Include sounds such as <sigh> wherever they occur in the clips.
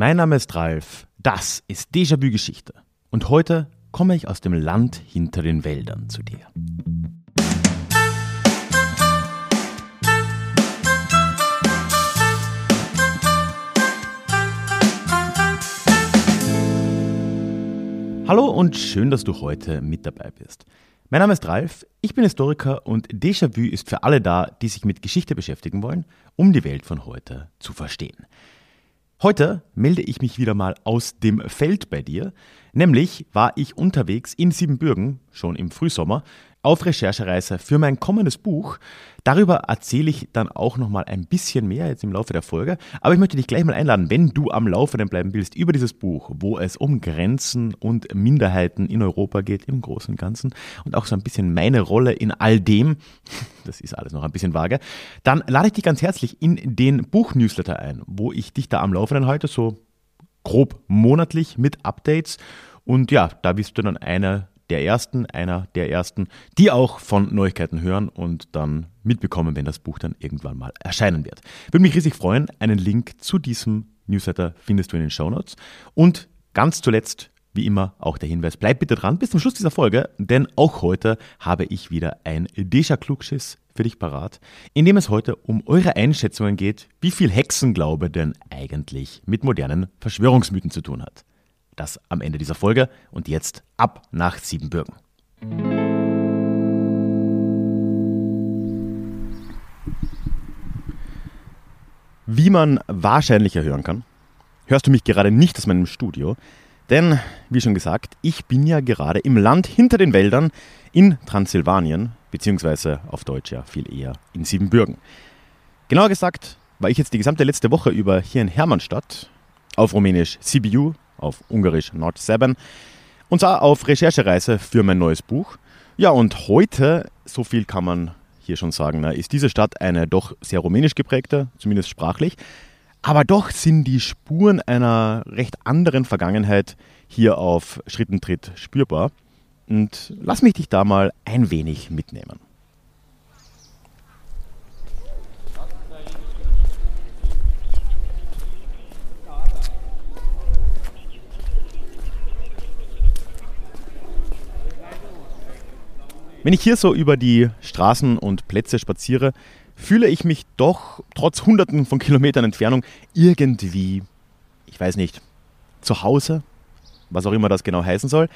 Mein Name ist Ralf, das ist Déjà-vu Geschichte und heute komme ich aus dem Land hinter den Wäldern zu dir. Hallo und schön, dass du heute mit dabei bist. Mein Name ist Ralf, ich bin Historiker und Déjà-vu ist für alle da, die sich mit Geschichte beschäftigen wollen, um die Welt von heute zu verstehen. Heute melde ich mich wieder mal aus dem Feld bei dir. Nämlich war ich unterwegs in Siebenbürgen, schon im Frühsommer, auf Recherchereise für mein kommendes Buch. Darüber erzähle ich dann auch noch mal ein bisschen mehr jetzt im Laufe der Folge. Aber ich möchte dich gleich mal einladen, wenn du am Laufenden bleiben willst über dieses Buch, wo es um Grenzen und Minderheiten in Europa geht, im Großen und Ganzen und auch so ein bisschen meine Rolle in all dem, <laughs> das ist alles noch ein bisschen vage, dann lade ich dich ganz herzlich in den Buch-Newsletter ein, wo ich dich da am Laufenden halte, so grob monatlich mit Updates. Und ja, da bist du dann einer der Ersten, einer der Ersten, die auch von Neuigkeiten hören und dann mitbekommen, wenn das Buch dann irgendwann mal erscheinen wird. Würde mich riesig freuen. Einen Link zu diesem Newsletter findest du in den Show Notes. Und ganz zuletzt, wie immer, auch der Hinweis, bleib bitte dran bis zum Schluss dieser Folge, denn auch heute habe ich wieder ein Deja-Klugschiss für dich parat, in dem es heute um eure Einschätzungen geht, wie viel Hexenglaube denn eigentlich mit modernen Verschwörungsmythen zu tun hat. Das am Ende dieser Folge und jetzt ab nach Siebenbürgen. Wie man wahrscheinlich hören kann, hörst du mich gerade nicht aus meinem Studio, denn, wie schon gesagt, ich bin ja gerade im Land hinter den Wäldern in Transsilvanien, beziehungsweise auf Deutsch ja viel eher in Siebenbürgen. Genauer gesagt war ich jetzt die gesamte letzte Woche über hier in Hermannstadt, auf Rumänisch Sibiu, auf Ungarisch Nord 7 und zwar auf Recherchereise für mein neues Buch. Ja, und heute, so viel kann man hier schon sagen, ne, ist diese Stadt eine doch sehr rumänisch geprägte, zumindest sprachlich. Aber doch sind die Spuren einer recht anderen Vergangenheit hier auf Schrittentritt spürbar. Und lass mich dich da mal ein wenig mitnehmen. Wenn ich hier so über die Straßen und Plätze spaziere, fühle ich mich doch trotz hunderten von Kilometern Entfernung irgendwie, ich weiß nicht, zu Hause, was auch immer das genau heißen soll.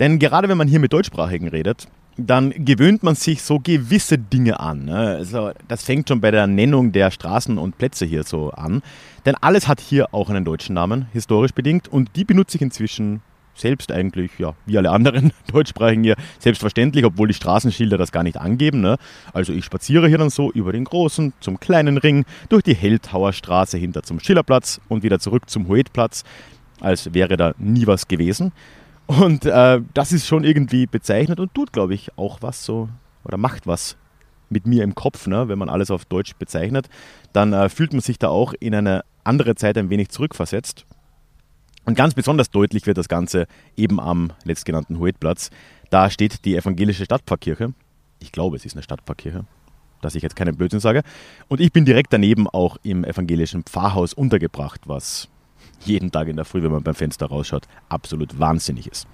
Denn gerade wenn man hier mit Deutschsprachigen redet, dann gewöhnt man sich so gewisse Dinge an. Ne? Also das fängt schon bei der Nennung der Straßen und Plätze hier so an. Denn alles hat hier auch einen deutschen Namen, historisch bedingt, und die benutze ich inzwischen selbst eigentlich, ja, wie alle anderen <laughs> Deutschsprachigen hier, selbstverständlich, obwohl die Straßenschilder das gar nicht angeben. Ne? Also ich spaziere hier dann so über den großen zum kleinen Ring, durch die Helltauer Straße hinter zum Schillerplatz und wieder zurück zum Hoetplatz, als wäre da nie was gewesen. Und äh, das ist schon irgendwie bezeichnet und tut, glaube ich, auch was so oder macht was mit mir im Kopf, ne? wenn man alles auf Deutsch bezeichnet, dann äh, fühlt man sich da auch in eine andere Zeit ein wenig zurückversetzt. Und ganz besonders deutlich wird das Ganze eben am letztgenannten Huetplatz. Da steht die evangelische Stadtpfarrkirche. Ich glaube, es ist eine Stadtpfarrkirche, dass ich jetzt keinen Blödsinn sage. Und ich bin direkt daneben auch im evangelischen Pfarrhaus untergebracht, was jeden Tag in der Früh, wenn man beim Fenster rausschaut, absolut wahnsinnig ist.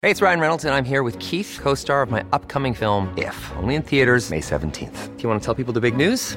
Hey, it's Ryan Reynolds and I'm here with Keith, co-star of my upcoming film If, only in theaters May 17th. Do you want to tell people the big news?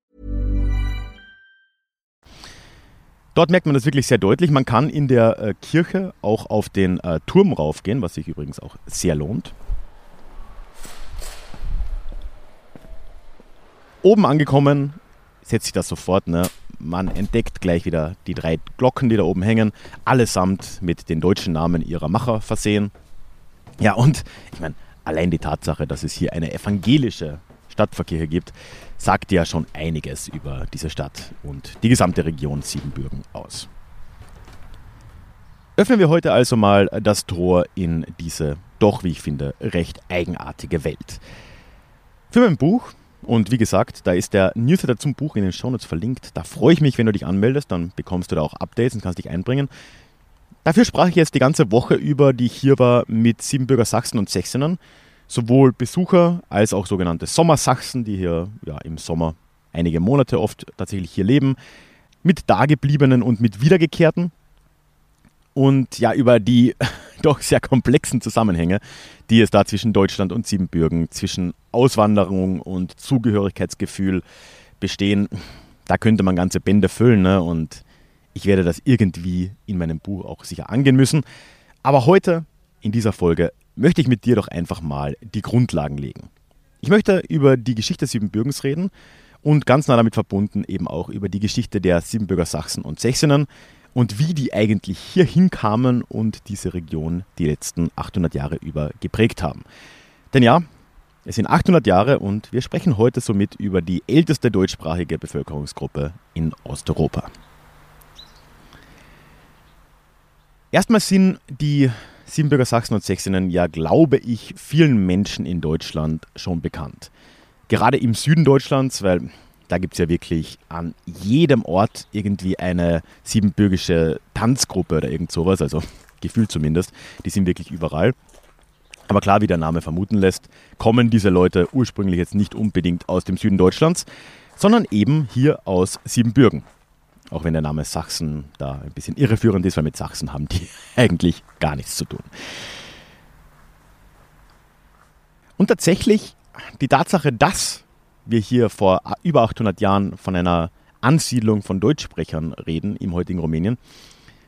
Dort merkt man das wirklich sehr deutlich. Man kann in der äh, Kirche auch auf den äh, Turm raufgehen, was sich übrigens auch sehr lohnt. Oben angekommen setzt sich das sofort. Ne? Man entdeckt gleich wieder die drei Glocken, die da oben hängen, allesamt mit den deutschen Namen ihrer Macher versehen. Ja, und ich meine, allein die Tatsache, dass es hier eine evangelische Stadtverkehr gibt, sagt ja schon einiges über diese Stadt und die gesamte Region Siebenbürgen aus. Öffnen wir heute also mal das Tor in diese doch, wie ich finde, recht eigenartige Welt. Für mein Buch, und wie gesagt, da ist der Newsletter zum Buch in den Shownotes verlinkt, da freue ich mich, wenn du dich anmeldest, dann bekommst du da auch Updates und kannst dich einbringen. Dafür sprach ich jetzt die ganze Woche über, die ich hier war, mit Siebenbürger Sachsen und Sächsenern. Sowohl Besucher als auch sogenannte Sommersachsen, die hier ja, im Sommer einige Monate oft tatsächlich hier leben, mit Dagebliebenen und mit Wiedergekehrten. Und ja, über die <laughs> doch sehr komplexen Zusammenhänge, die es da zwischen Deutschland und Siebenbürgen, zwischen Auswanderung und Zugehörigkeitsgefühl bestehen. Da könnte man ganze Bände füllen ne? und ich werde das irgendwie in meinem Buch auch sicher angehen müssen. Aber heute, in dieser Folge, möchte ich mit dir doch einfach mal die Grundlagen legen. Ich möchte über die Geschichte Siebenbürgens reden und ganz nah damit verbunden eben auch über die Geschichte der Siebenbürger Sachsen und Sächsenen und wie die eigentlich hier hinkamen und diese Region die letzten 800 Jahre über geprägt haben. Denn ja, es sind 800 Jahre und wir sprechen heute somit über die älteste deutschsprachige Bevölkerungsgruppe in Osteuropa. Erstmal sind die Siebenbürger Sachsen und Sächsinnen ja, glaube ich, vielen Menschen in Deutschland schon bekannt. Gerade im Süden Deutschlands, weil da gibt es ja wirklich an jedem Ort irgendwie eine siebenbürgische Tanzgruppe oder irgend sowas, also gefühlt zumindest. Die sind wirklich überall. Aber klar, wie der Name vermuten lässt, kommen diese Leute ursprünglich jetzt nicht unbedingt aus dem Süden Deutschlands, sondern eben hier aus Siebenbürgen. Auch wenn der Name Sachsen da ein bisschen irreführend ist, weil mit Sachsen haben die <laughs> eigentlich gar nichts zu tun. Und tatsächlich die Tatsache, dass wir hier vor über 800 Jahren von einer Ansiedlung von Deutschsprechern reden im heutigen Rumänien,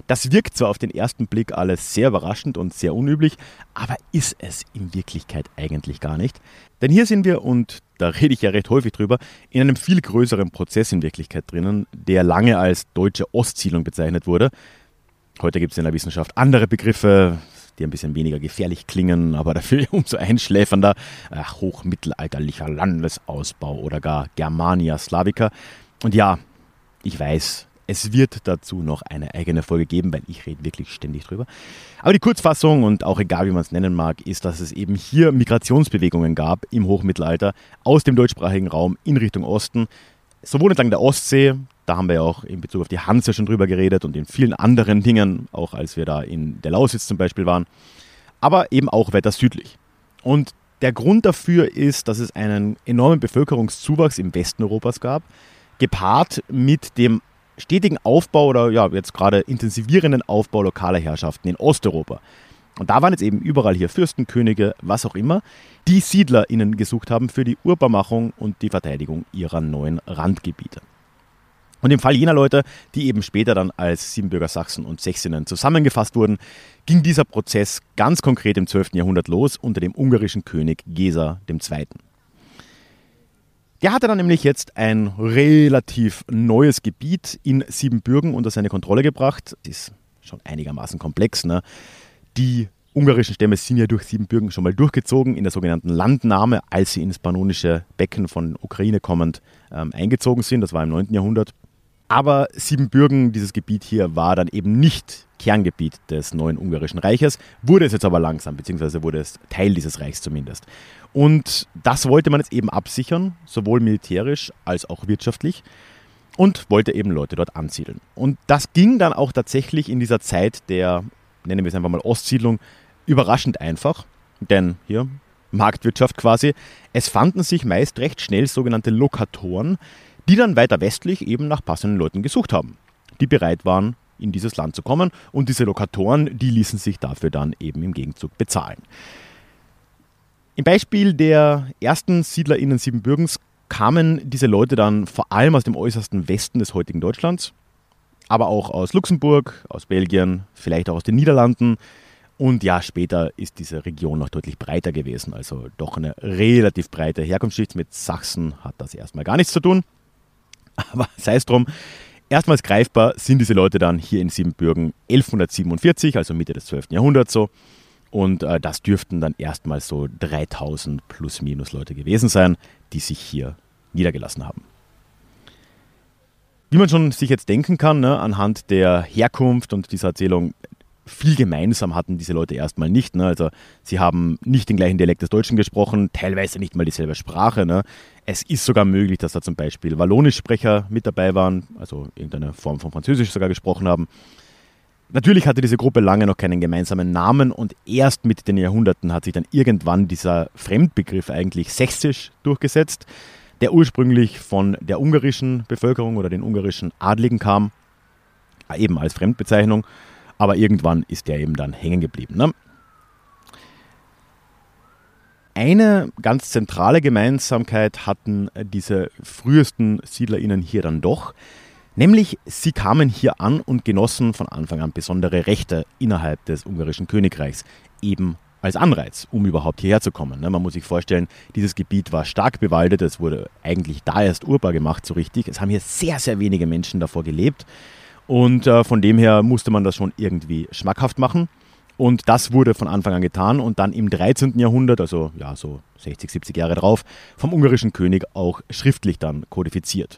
das wirkt zwar auf den ersten Blick alles sehr überraschend und sehr unüblich, aber ist es in Wirklichkeit eigentlich gar nicht. Denn hier sind wir, und da rede ich ja recht häufig drüber, in einem viel größeren Prozess in Wirklichkeit drinnen, der lange als deutsche Ostsiedlung bezeichnet wurde. Heute gibt es in der Wissenschaft andere Begriffe, die ein bisschen weniger gefährlich klingen, aber dafür <laughs> umso einschläfernder. Ach, hochmittelalterlicher Landesausbau oder gar Germania Slavica. Und ja, ich weiß, es wird dazu noch eine eigene Folge geben, weil ich rede wirklich ständig drüber. Aber die Kurzfassung und auch egal wie man es nennen mag, ist, dass es eben hier Migrationsbewegungen gab im Hochmittelalter aus dem deutschsprachigen Raum in Richtung Osten. Sowohl entlang der Ostsee, da haben wir ja auch in Bezug auf die Hanse schon drüber geredet und in vielen anderen Dingen, auch als wir da in der Lausitz zum Beispiel waren, aber eben auch weiter südlich. Und der Grund dafür ist, dass es einen enormen Bevölkerungszuwachs im Westen Europas gab, gepaart mit dem stetigen Aufbau oder ja, jetzt gerade intensivierenden Aufbau lokaler Herrschaften in Osteuropa. Und da waren jetzt eben überall hier Fürsten, Könige, was auch immer, die SiedlerInnen gesucht haben für die Urbarmachung und die Verteidigung ihrer neuen Randgebiete. Und im Fall jener Leute, die eben später dann als Siebenbürger Sachsen und Sächsinnen zusammengefasst wurden, ging dieser Prozess ganz konkret im 12. Jahrhundert los unter dem ungarischen König Gesa II. Der hatte dann nämlich jetzt ein relativ neues Gebiet in Siebenbürgen unter seine Kontrolle gebracht. Das ist schon einigermaßen komplex. Ne? Die ungarischen Stämme sind ja durch Siebenbürgen schon mal durchgezogen in der sogenannten Landnahme, als sie ins pannonische Becken von Ukraine kommend ähm, eingezogen sind. Das war im 9. Jahrhundert. Aber Siebenbürgen, dieses Gebiet hier, war dann eben nicht Kerngebiet des neuen ungarischen Reiches, wurde es jetzt aber langsam, beziehungsweise wurde es Teil dieses Reichs zumindest. Und das wollte man jetzt eben absichern, sowohl militärisch als auch wirtschaftlich und wollte eben Leute dort ansiedeln. Und das ging dann auch tatsächlich in dieser Zeit der, nennen wir es einfach mal Ostsiedlung, überraschend einfach, denn hier Marktwirtschaft quasi, es fanden sich meist recht schnell sogenannte Lokatoren, die dann weiter westlich eben nach passenden Leuten gesucht haben, die bereit waren, in dieses Land zu kommen und diese Lokatoren, die ließen sich dafür dann eben im Gegenzug bezahlen. Im Beispiel der ersten SiedlerInnen Siebenbürgens kamen diese Leute dann vor allem aus dem äußersten Westen des heutigen Deutschlands, aber auch aus Luxemburg, aus Belgien, vielleicht auch aus den Niederlanden. Und ja, später ist diese Region noch deutlich breiter gewesen, also doch eine relativ breite Herkunftsschicht. Mit Sachsen hat das erstmal gar nichts zu tun. <laughs> Aber sei es drum, erstmals greifbar sind diese Leute dann hier in Siebenbürgen 1147, also Mitte des 12. Jahrhunderts so. Und äh, das dürften dann erstmals so 3000 plus minus Leute gewesen sein, die sich hier niedergelassen haben. Wie man schon sich jetzt denken kann, ne, anhand der Herkunft und dieser Erzählung, viel gemeinsam hatten diese Leute erstmal nicht. Ne? Also sie haben nicht den gleichen Dialekt des Deutschen gesprochen, teilweise nicht mal dieselbe Sprache. Ne? Es ist sogar möglich, dass da zum Beispiel Wallonischsprecher mit dabei waren, also irgendeine Form von Französisch sogar gesprochen haben. Natürlich hatte diese Gruppe lange noch keinen gemeinsamen Namen und erst mit den Jahrhunderten hat sich dann irgendwann dieser Fremdbegriff eigentlich sächsisch durchgesetzt, der ursprünglich von der ungarischen Bevölkerung oder den ungarischen Adligen kam, eben als Fremdbezeichnung, aber irgendwann ist der eben dann hängen geblieben. Ne? Eine ganz zentrale Gemeinsamkeit hatten diese frühesten SiedlerInnen hier dann doch, Nämlich, sie kamen hier an und genossen von Anfang an besondere Rechte innerhalb des ungarischen Königreichs, eben als Anreiz, um überhaupt hierher zu kommen. Ne? Man muss sich vorstellen, dieses Gebiet war stark bewaldet, es wurde eigentlich da erst urbar gemacht, so richtig. Es haben hier sehr, sehr wenige Menschen davor gelebt und äh, von dem her musste man das schon irgendwie schmackhaft machen. Und das wurde von Anfang an getan und dann im 13. Jahrhundert, also ja, so 60, 70 Jahre drauf, vom ungarischen König auch schriftlich dann kodifiziert.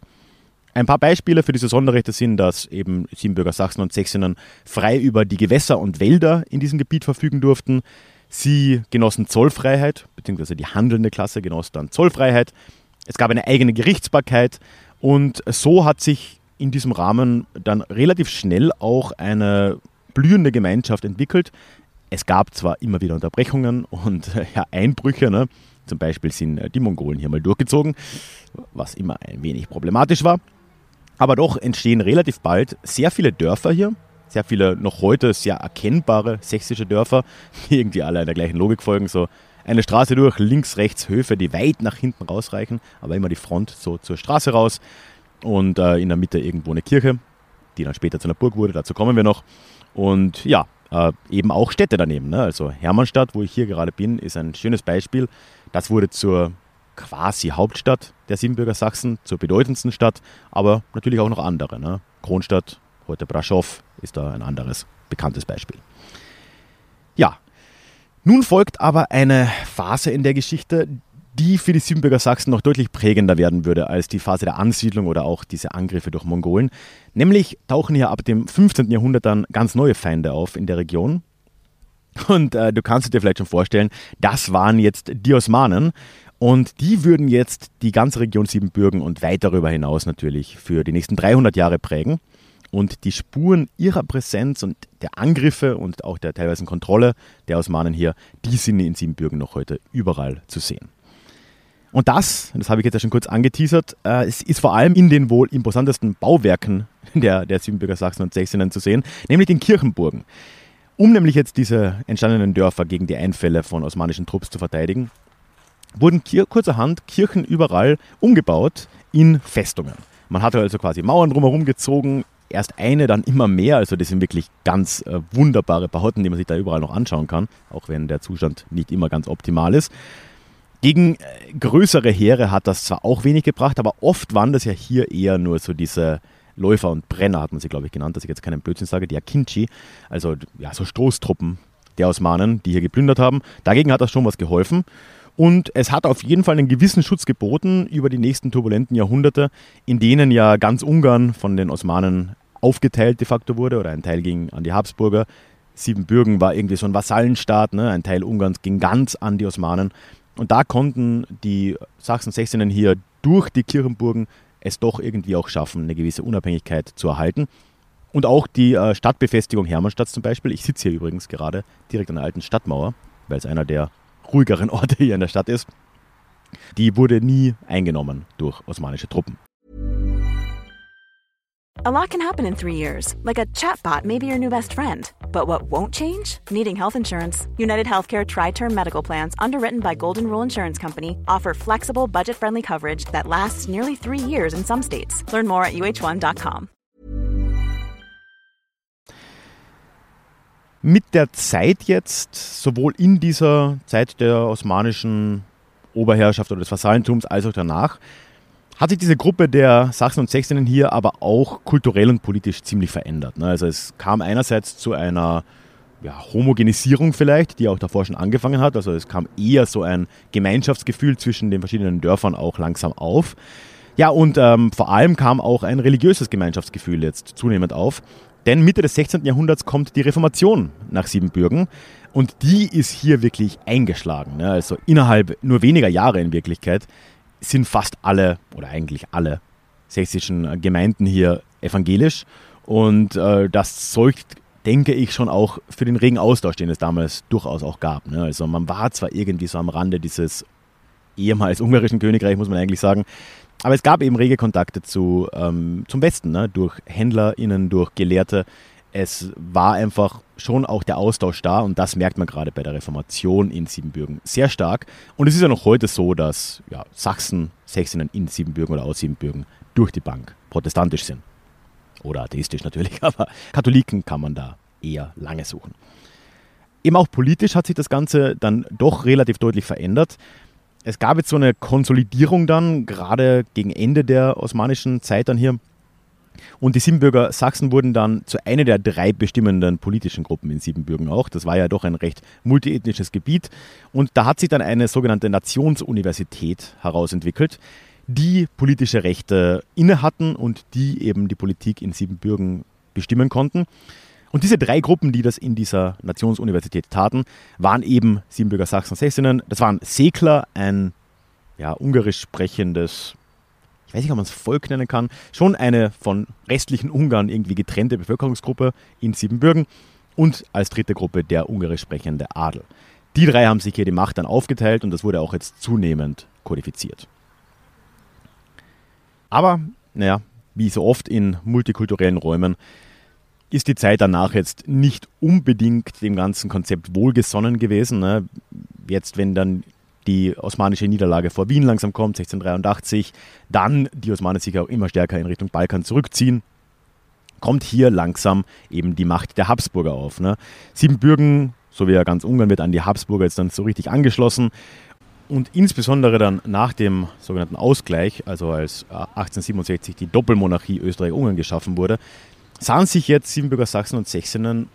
Ein paar Beispiele für diese Sonderrechte sind, dass eben Siebenbürger Sachsen und Sächsinnen frei über die Gewässer und Wälder in diesem Gebiet verfügen durften. Sie genossen Zollfreiheit, beziehungsweise die handelnde Klasse genoss dann Zollfreiheit. Es gab eine eigene Gerichtsbarkeit und so hat sich in diesem Rahmen dann relativ schnell auch eine blühende Gemeinschaft entwickelt. Es gab zwar immer wieder Unterbrechungen und ja, Einbrüche, ne? zum Beispiel sind die Mongolen hier mal durchgezogen, was immer ein wenig problematisch war. Aber doch entstehen relativ bald sehr viele Dörfer hier, sehr viele noch heute sehr erkennbare sächsische Dörfer, die irgendwie alle einer gleichen Logik folgen. So eine Straße durch, links, rechts Höfe, die weit nach hinten rausreichen, aber immer die Front so zur Straße raus. Und äh, in der Mitte irgendwo eine Kirche, die dann später zu einer Burg wurde, dazu kommen wir noch. Und ja, äh, eben auch Städte daneben. Ne? Also Hermannstadt, wo ich hier gerade bin, ist ein schönes Beispiel. Das wurde zur quasi Hauptstadt der Siebenbürger Sachsen, zur bedeutendsten Stadt, aber natürlich auch noch andere. Ne? Kronstadt, heute Braschow, ist da ein anderes bekanntes Beispiel. Ja, nun folgt aber eine Phase in der Geschichte, die für die Siebenbürger Sachsen noch deutlich prägender werden würde als die Phase der Ansiedlung oder auch diese Angriffe durch Mongolen. Nämlich tauchen hier ab dem 15. Jahrhundert dann ganz neue Feinde auf in der Region. Und äh, du kannst dir vielleicht schon vorstellen, das waren jetzt die Osmanen. Und die würden jetzt die ganze Region Siebenbürgen und weit darüber hinaus natürlich für die nächsten 300 Jahre prägen. Und die Spuren ihrer Präsenz und der Angriffe und auch der teilweise Kontrolle der Osmanen hier, die sind in Siebenbürgen noch heute überall zu sehen. Und das, das habe ich jetzt ja schon kurz angeteasert, äh, es ist vor allem in den wohl imposantesten Bauwerken der, der Siebenbürger Sachsen und Sächsinnen zu sehen, nämlich den Kirchenburgen. Um nämlich jetzt diese entstandenen Dörfer gegen die Einfälle von osmanischen Trupps zu verteidigen, wurden kurzerhand Kirchen überall umgebaut in Festungen. Man hatte also quasi Mauern drumherum gezogen, erst eine, dann immer mehr. Also das sind wirklich ganz äh, wunderbare Bauten, die man sich da überall noch anschauen kann, auch wenn der Zustand nicht immer ganz optimal ist. Gegen äh, größere Heere hat das zwar auch wenig gebracht, aber oft waren das ja hier eher nur so diese Läufer und Brenner, hat man sie, glaube ich, genannt, dass ich jetzt keinen Blödsinn sage, die Akinchi, also ja, so Stoßtruppen der Osmanen, die hier geplündert haben. Dagegen hat das schon was geholfen. Und es hat auf jeden Fall einen gewissen Schutz geboten über die nächsten turbulenten Jahrhunderte, in denen ja ganz Ungarn von den Osmanen aufgeteilt de facto wurde oder ein Teil ging an die Habsburger. Siebenbürgen war irgendwie so ein Vasallenstaat, ne? ein Teil Ungarns ging ganz an die Osmanen. Und da konnten die Sachsen, Sächsinnen hier durch die Kirchenburgen es doch irgendwie auch schaffen, eine gewisse Unabhängigkeit zu erhalten. Und auch die äh, Stadtbefestigung Hermannstadt zum Beispiel. Ich sitze hier übrigens gerade direkt an der alten Stadtmauer, weil es einer der ruhigeren <laughs> Orte hier in der Stadt ist, die wurde nie eingenommen durch osmanische Truppen. A lot can happen in three years, like a chatbot may be your new best friend. But what won't change? Needing health insurance. United Healthcare Tri Term Medical Plans, underwritten by Golden Rule Insurance Company, offer flexible, budget friendly coverage that lasts nearly three years in some states. Learn more at uh1.com. mit der Zeit jetzt, sowohl in dieser Zeit der osmanischen Oberherrschaft oder des Vassallentums als auch danach, hat sich diese Gruppe der Sachsen und Sächsinnen hier aber auch kulturell und politisch ziemlich verändert. Ne? Also es kam einerseits zu einer ja, Homogenisierung vielleicht, die auch davor schon angefangen hat. Also es kam eher so ein Gemeinschaftsgefühl zwischen den verschiedenen Dörfern auch langsam auf. Ja, und ähm, vor allem kam auch ein religiöses Gemeinschaftsgefühl jetzt zunehmend auf. Denn Mitte des 16. Jahrhunderts kommt die Reformation nach Siebenbürgen und die ist hier wirklich eingeschlagen. Ne? Also innerhalb nur weniger Jahre in Wirklichkeit sind fast alle oder eigentlich alle sächsischen Gemeinden hier evangelisch und äh, das zeugt, denke ich, schon auch für den regen Austausch, den es damals durchaus auch gab. Ne? Also man war zwar irgendwie so am Rande dieses ehemals ungarischen Königreichs, muss man eigentlich sagen, aber es gab eben rege Kontakte zu, ähm, zum Westen, ne? durch HändlerInnen, durch Gelehrte. Es war einfach schon auch der Austausch da und das merkt man gerade bei der Reformation in Siebenbürgen sehr stark. Und es ist ja noch heute so, dass ja, Sachsen, Sächsinnen in Siebenbürgen oder aus Siebenbürgen durch die Bank protestantisch sind. Oder atheistisch natürlich, <laughs> aber Katholiken kann man da eher lange suchen. Eben auch politisch hat sich das Ganze dann doch relativ deutlich verändert. Es gab jetzt so eine Konsolidierung dann, gerade gegen Ende der osmanischen Zeit dann hier. Und die Siebenbürger Sachsen wurden dann zu einer der drei bestimmenden politischen Gruppen in Siebenbürgen auch. Das war ja doch ein recht multiethnisches Gebiet. Und da hat sich dann eine sogenannte Nationsuniversität herausentwickelt, die politische Rechte inne hatten und die eben die Politik in Siebenbürgen bestimmen konnten. Und diese drei Gruppen, die das in dieser Nationsuniversität taten, waren eben Siebenbürger Sachsen Sächsinnen. Das waren Sekler, ein ja, ungarisch sprechendes, weiß nicht, ob man es Volk nennen kann, schon eine von restlichen Ungarn irgendwie getrennte Bevölkerungsgruppe in Siebenbürgen und als dritte Gruppe der ungarisch sprechende Adel. Die drei haben sich hier die Macht dann aufgeteilt und das wurde auch jetzt zunehmend kodifiziert. Aber, naja, wie so oft in multikulturellen Räumen, ist die Zeit danach jetzt nicht unbedingt dem ganzen Konzept wohlgesonnen gewesen. Ne? Jetzt, wenn dann die osmanische Niederlage vor Wien langsam kommt, 1683, dann die Osmanen sich auch immer stärker in Richtung Balkan zurückziehen, kommt hier langsam eben die Macht der Habsburger auf. Ne? Siebenbürgen, so wie ja ganz Ungarn, wird an die Habsburger jetzt dann so richtig angeschlossen. Und insbesondere dann nach dem sogenannten Ausgleich, also als 1867 die Doppelmonarchie Österreich-Ungarn geschaffen wurde, sahen sich jetzt Siebenbürger Sachsen und Sächsinnen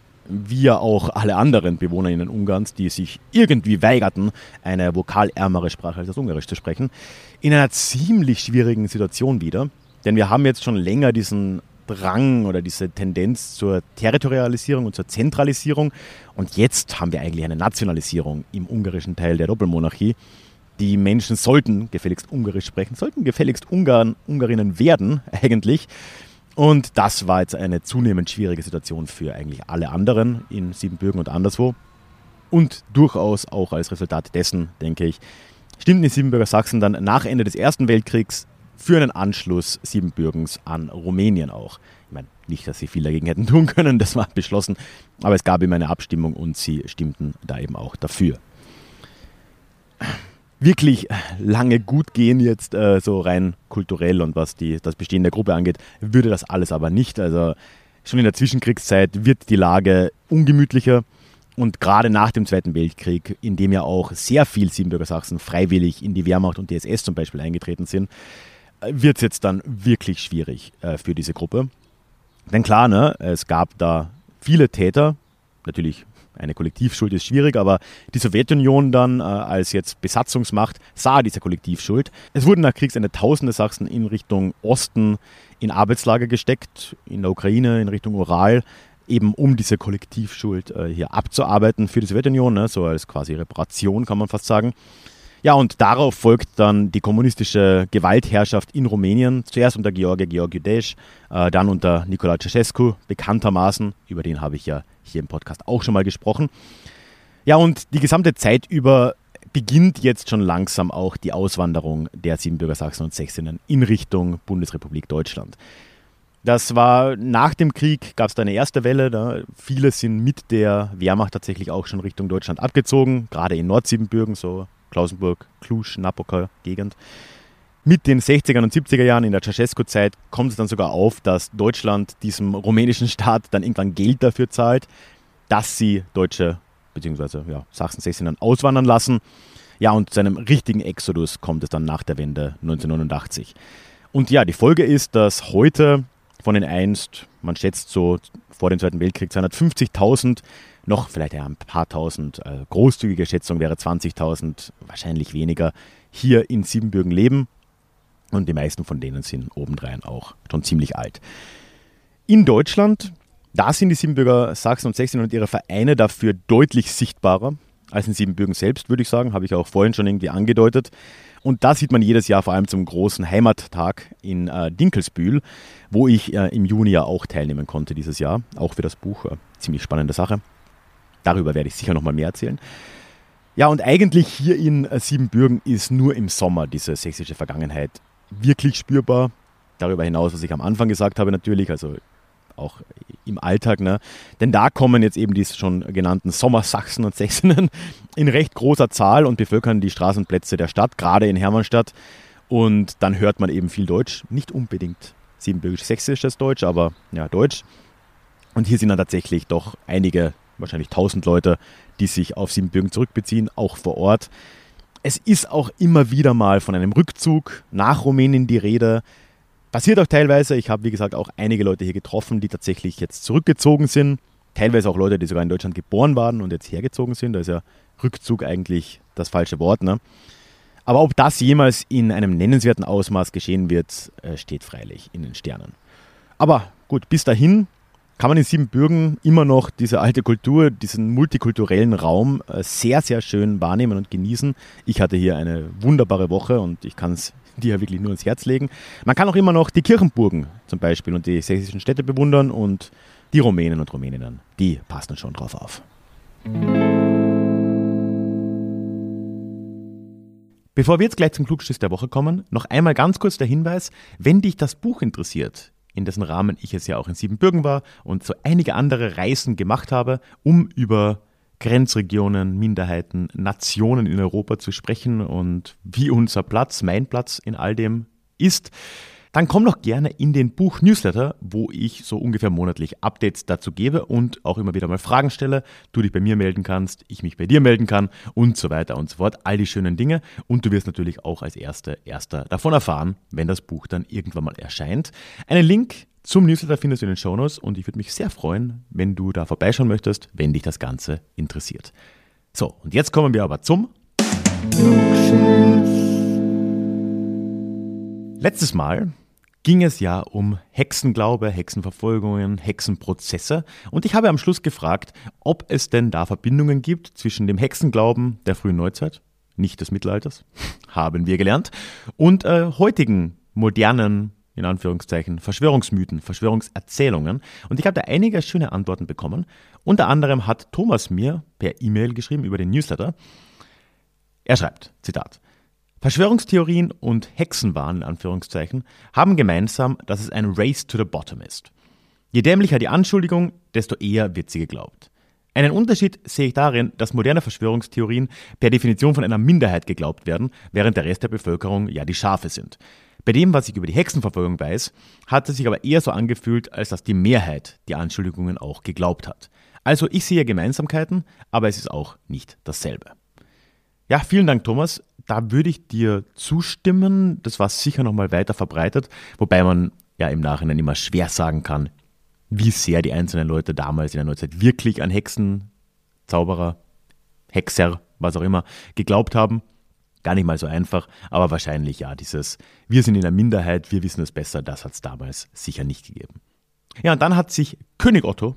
ja auch alle anderen BewohnerInnen Ungarns, die sich irgendwie weigerten, eine vokalärmere Sprache als das Ungarisch zu sprechen, in einer ziemlich schwierigen Situation wieder. Denn wir haben jetzt schon länger diesen Drang oder diese Tendenz zur Territorialisierung und zur Zentralisierung. Und jetzt haben wir eigentlich eine Nationalisierung im ungarischen Teil der Doppelmonarchie. Die Menschen sollten gefälligst Ungarisch sprechen, sollten gefälligst Ungarn, Ungarinnen werden <laughs> eigentlich. Und das war jetzt eine zunehmend schwierige Situation für eigentlich alle anderen in Siebenbürgen und anderswo. Und durchaus auch als Resultat dessen, denke ich, stimmten die Siebenbürger Sachsen dann nach Ende des Ersten Weltkriegs für einen Anschluss Siebenbürgens an Rumänien auch. Ich meine, nicht, dass sie viel dagegen hätten <laughs> tun können, das war beschlossen, aber es gab eben eine Abstimmung und sie stimmten da eben auch dafür wirklich lange gut gehen jetzt äh, so rein kulturell und was die, das Bestehen der Gruppe angeht, würde das alles aber nicht. Also schon in der Zwischenkriegszeit wird die Lage ungemütlicher und gerade nach dem Zweiten Weltkrieg, in dem ja auch sehr viel Siebenbürger Sachsen freiwillig in die Wehrmacht und die SS zum Beispiel eingetreten sind, wird es jetzt dann wirklich schwierig äh, für diese Gruppe. Denn klar, ne, es gab da viele Täter, natürlich eine Kollektivschuld ist schwierig, aber die Sowjetunion dann äh, als jetzt Besatzungsmacht sah diese Kollektivschuld. Es wurden nach Kriegsende tausende Sachsen in Richtung Osten in Arbeitslager gesteckt, in der Ukraine, in Richtung Ural, eben um diese Kollektivschuld äh, hier abzuarbeiten für die Sowjetunion, ne, so als quasi Reparation kann man fast sagen. Ja, und darauf folgt dann die kommunistische Gewaltherrschaft in Rumänien, zuerst unter George Georgiou äh, dann unter Nicolae Ceausescu, bekanntermaßen, über den habe ich ja hier im Podcast auch schon mal gesprochen. Ja, und die gesamte Zeit über beginnt jetzt schon langsam auch die Auswanderung der Siebenbürger Sachsen und Sächsinnen in Richtung Bundesrepublik Deutschland. Das war nach dem Krieg, gab es da eine erste Welle. Da viele sind mit der Wehrmacht tatsächlich auch schon Richtung Deutschland abgezogen, gerade in Nordsiebenbürgen, so Klausenburg, Cluj, Napoca Gegend. Mit den 60er und 70er Jahren in der Ceausescu-Zeit kommt es dann sogar auf, dass Deutschland diesem rumänischen Staat dann irgendwann Geld dafür zahlt, dass sie Deutsche bzw. Ja, Sachsen-Sächsinnen auswandern lassen. Ja, und zu einem richtigen Exodus kommt es dann nach der Wende 1989. Und ja, die Folge ist, dass heute von den einst, man schätzt so vor dem Zweiten Weltkrieg 250.000 noch vielleicht ein paar tausend, äh, großzügige Schätzung wäre 20.000, wahrscheinlich weniger, hier in Siebenbürgen leben. Und die meisten von denen sind obendrein auch schon ziemlich alt. In Deutschland Da sind die Siebenbürger Sachsen und Sächsinnen und ihre Vereine dafür deutlich sichtbarer als in Siebenbürgen selbst, würde ich sagen. Habe ich auch vorhin schon irgendwie angedeutet. Und da sieht man jedes Jahr vor allem zum großen Heimattag in äh, Dinkelsbühl, wo ich äh, im Juni ja auch teilnehmen konnte dieses Jahr, auch für das Buch. Äh, ziemlich spannende Sache. Darüber werde ich sicher noch mal mehr erzählen. Ja, und eigentlich hier in äh, Siebenbürgen ist nur im Sommer diese sächsische Vergangenheit wirklich spürbar. Darüber hinaus, was ich am Anfang gesagt habe, natürlich, also auch im Alltag. Ne? Denn da kommen jetzt eben die schon genannten Sommersachsen und Sächsinnen <laughs> in recht großer Zahl und bevölkern die Straßenplätze der Stadt, gerade in Hermannstadt. Und dann hört man eben viel Deutsch, nicht unbedingt siebenbürgisch-sächsisches Deutsch, aber ja, Deutsch. Und hier sind dann tatsächlich doch einige, wahrscheinlich tausend Leute, die sich auf Siebenbürgen zurückbeziehen, auch vor Ort. Es ist auch immer wieder mal von einem Rückzug nach Rumänien die Rede. Passiert auch teilweise. Ich habe, wie gesagt, auch einige Leute hier getroffen, die tatsächlich jetzt zurückgezogen sind. Teilweise auch Leute, die sogar in Deutschland geboren waren und jetzt hergezogen sind. Da ist ja Rückzug eigentlich das falsche Wort. Ne? Aber ob das jemals in einem nennenswerten Ausmaß geschehen wird, äh, steht freilich in den Sternen. Aber gut, bis dahin kann man in Siebenbürgen immer noch diese alte Kultur, diesen multikulturellen Raum äh, sehr, sehr schön wahrnehmen und genießen. Ich hatte hier eine wunderbare Woche und ich kann es <laughs> dir wirklich nur ins Herz legen. Man kann auch immer noch die Kirchenburgen zum Beispiel und die sächsischen Städte bewundern und die Rumänen und Rumäninnen, die passen schon drauf auf. Bevor wir jetzt gleich zum Klugschiss der Woche kommen, noch einmal ganz kurz der Hinweis, wenn dich das Buch interessiert, in dessen Rahmen ich es ja auch in Siebenbürgen war und so einige andere Reisen gemacht habe, um über Grenzregionen, Minderheiten, Nationen in Europa zu sprechen. Und wie unser Platz, mein Platz in all dem ist, dann komm doch gerne in den Buch-Newsletter, wo ich so ungefähr monatlich Updates dazu gebe und auch immer wieder mal Fragen stelle, du dich bei mir melden kannst, ich mich bei dir melden kann und so weiter und so fort. All die schönen Dinge. Und du wirst natürlich auch als Erster, Erster davon erfahren, wenn das Buch dann irgendwann mal erscheint. Einen Link zum Newsletter findest du in den Shownotes und ich würde mich sehr freuen, wenn du da vorbeischauen möchtest, wenn dich das Ganze interessiert. So, und jetzt kommen wir aber zum Letztes Mal ging es ja um Hexenglaube, Hexenverfolgungen, Hexenprozesse und ich habe am Schluss gefragt, ob es denn da Verbindungen gibt zwischen dem Hexenglauben der frühen Neuzeit, nicht des Mittelalters, <laughs> haben wir gelernt, und äh, heutigen modernen in Anführungszeichen, Verschwörungsmythen, Verschwörungserzählungen. Und ich habe da einige schöne Antworten bekommen. Unter anderem hat Thomas mir per E-Mail geschrieben über den Newsletter. Er schreibt, Zitat, Verschwörungstheorien und Hexenwahn, in Anführungszeichen, haben gemeinsam, dass es ein Race to the Bottom ist. Je dämlicher die Anschuldigung, desto eher wird sie geglaubt. Einen Unterschied sehe ich darin, dass moderne Verschwörungstheorien per Definition von einer Minderheit geglaubt werden, während der Rest der Bevölkerung ja die Schafe sind. Bei dem, was ich über die Hexenverfolgung weiß, hat es sich aber eher so angefühlt, als dass die Mehrheit die Anschuldigungen auch geglaubt hat. Also ich sehe Gemeinsamkeiten, aber es ist auch nicht dasselbe. Ja, vielen Dank, Thomas. Da würde ich dir zustimmen. Das war sicher nochmal weiter verbreitet, wobei man ja im Nachhinein immer schwer sagen kann, wie sehr die einzelnen Leute damals in der Neuzeit wirklich an Hexen, Zauberer, Hexer, was auch immer, geglaubt haben. Gar nicht mal so einfach, aber wahrscheinlich ja, dieses Wir sind in der Minderheit, wir wissen es besser, das hat es damals sicher nicht gegeben. Ja, und dann hat sich König Otto,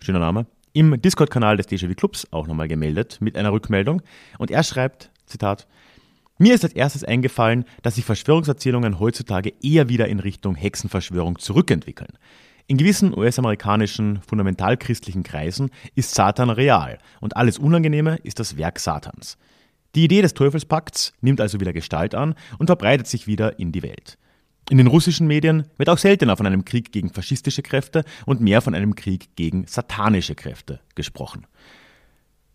schöner Name, im Discord-Kanal des DJW Clubs auch nochmal gemeldet mit einer Rückmeldung und er schreibt, Zitat, mir ist als erstes eingefallen, dass sich Verschwörungserzählungen heutzutage eher wieder in Richtung Hexenverschwörung zurückentwickeln. In gewissen US-amerikanischen fundamentalchristlichen Kreisen ist Satan real und alles Unangenehme ist das Werk Satans. Die Idee des Teufelspakts nimmt also wieder Gestalt an und verbreitet sich wieder in die Welt. In den russischen Medien wird auch seltener von einem Krieg gegen faschistische Kräfte und mehr von einem Krieg gegen satanische Kräfte gesprochen.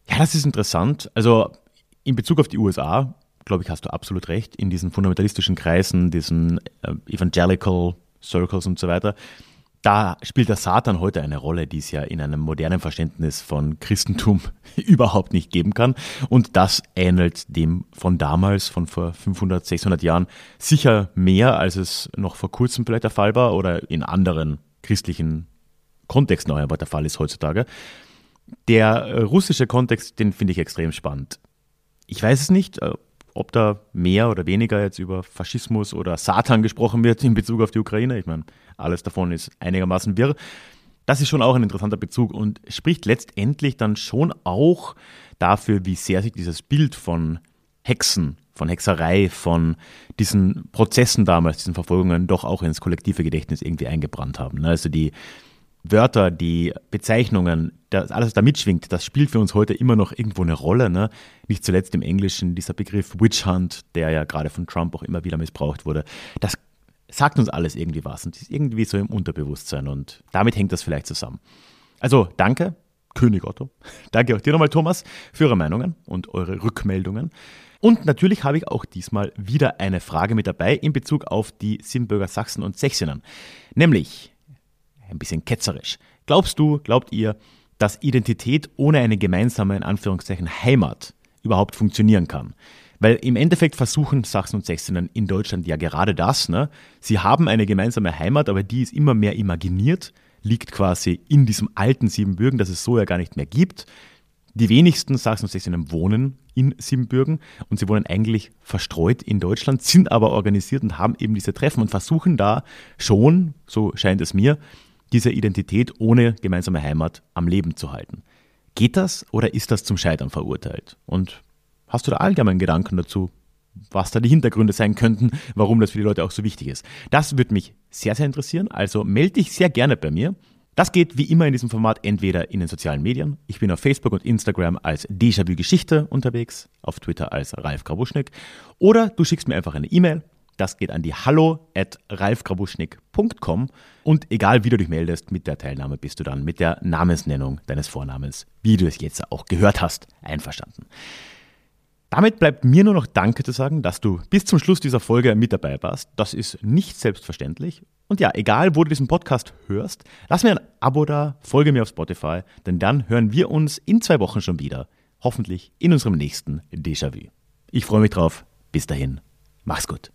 Ja, das ist interessant. Also in Bezug auf die USA, glaube ich, hast du absolut recht. In diesen fundamentalistischen Kreisen, diesen äh, Evangelical Circles und so weiter, da spielt der Satan heute eine Rolle, die es ja in einem modernen Verständnis von Christentum <laughs> überhaupt nicht geben kann. Und das ähnelt dem von damals, von vor 500, 600 Jahren, sicher mehr, als es noch vor kurzem vielleicht der Fall war oder in anderen christlichen Kontexten auch einfach der Fall ist heutzutage. Der äh, russische Kontext, den finde ich extrem spannend. Ich weiß es nicht, äh, ob da mehr oder weniger jetzt über Faschismus oder Satan gesprochen wird in Bezug auf die Ukraine. Ich meine, alles davon ist einigermaßen wirr. Das ist schon auch ein interessanter Bezug und spricht letztendlich dann schon auch dafür, wie sehr sich dieses Bild von Hexen, von Hexerei, von diesen Prozessen damals, diesen Verfolgungen doch auch ins kollektive Gedächtnis irgendwie eingebrannt haben. Also die Wörter, die Bezeichnungen, das, alles, was da mitschwingt, das spielt für uns heute immer noch irgendwo eine Rolle. Ne? Nicht zuletzt im Englischen dieser Begriff Witch Hunt, der ja gerade von Trump auch immer wieder missbraucht wurde. Das sagt uns alles irgendwie was und ist irgendwie so im Unterbewusstsein und damit hängt das vielleicht zusammen. Also danke, König Otto. <laughs> Danke auch dir nochmal, Thomas, für eure Meinungen und eure Rückmeldungen. Und natürlich habe ich auch diesmal wieder eine Frage mit dabei in Bezug auf die Siebenbürger Sachsen und Sächsinnen. Nämlich, ein bisschen ketzerisch. Glaubst du, glaubt ihr, dass Identität ohne eine gemeinsame, in Anführungszeichen, Heimat überhaupt funktionieren kann? Weil im Endeffekt versuchen Sachsen und Sächsinnen in Deutschland ja gerade das. Ne? Sie haben eine gemeinsame Heimat, aber die ist immer mehr imaginiert, liegt quasi in diesem alten Siebenbürgen, das es so ja gar nicht mehr gibt. Die wenigsten Sachsen und Sächsinnen wohnen in Siebenbürgen und sie wohnen eigentlich verstreut in Deutschland, sind aber organisiert und haben eben diese Treffen und versuchen da schon, so scheint es mir, diese Identität ohne gemeinsame Heimat am Leben zu halten. Geht das oder ist das zum Scheitern verurteilt? Und hast du da allgemein Gedanken dazu, was da die Hintergründe sein könnten, warum das für die Leute auch so wichtig ist? Das würde mich sehr, sehr interessieren. Also melde dich sehr gerne bei mir. Das geht wie immer in diesem Format entweder in den sozialen Medien. Ich bin auf Facebook und Instagram als Déjà-vu Geschichte unterwegs, auf Twitter als Ralf Grabuschnik. Oder du schickst mir einfach eine E-Mail das geht an die hallo at ralfgrabuschnik.com und egal wie du dich meldest, mit der Teilnahme bist du dann mit der Namensnennung deines Vornamens, wie du es jetzt auch gehört hast, einverstanden. Damit bleibt mir nur noch Danke zu sagen, dass du bis zum Schluss dieser Folge mit dabei warst. Das ist nicht selbstverständlich. Und ja, egal wo du diesen Podcast hörst, lass mir ein Abo da, folge mir auf Spotify, denn dann hören wir uns in zwei Wochen schon wieder. Hoffentlich in unserem nächsten Déjà-vu. Ich freue mich drauf. Bis dahin. Mach's gut.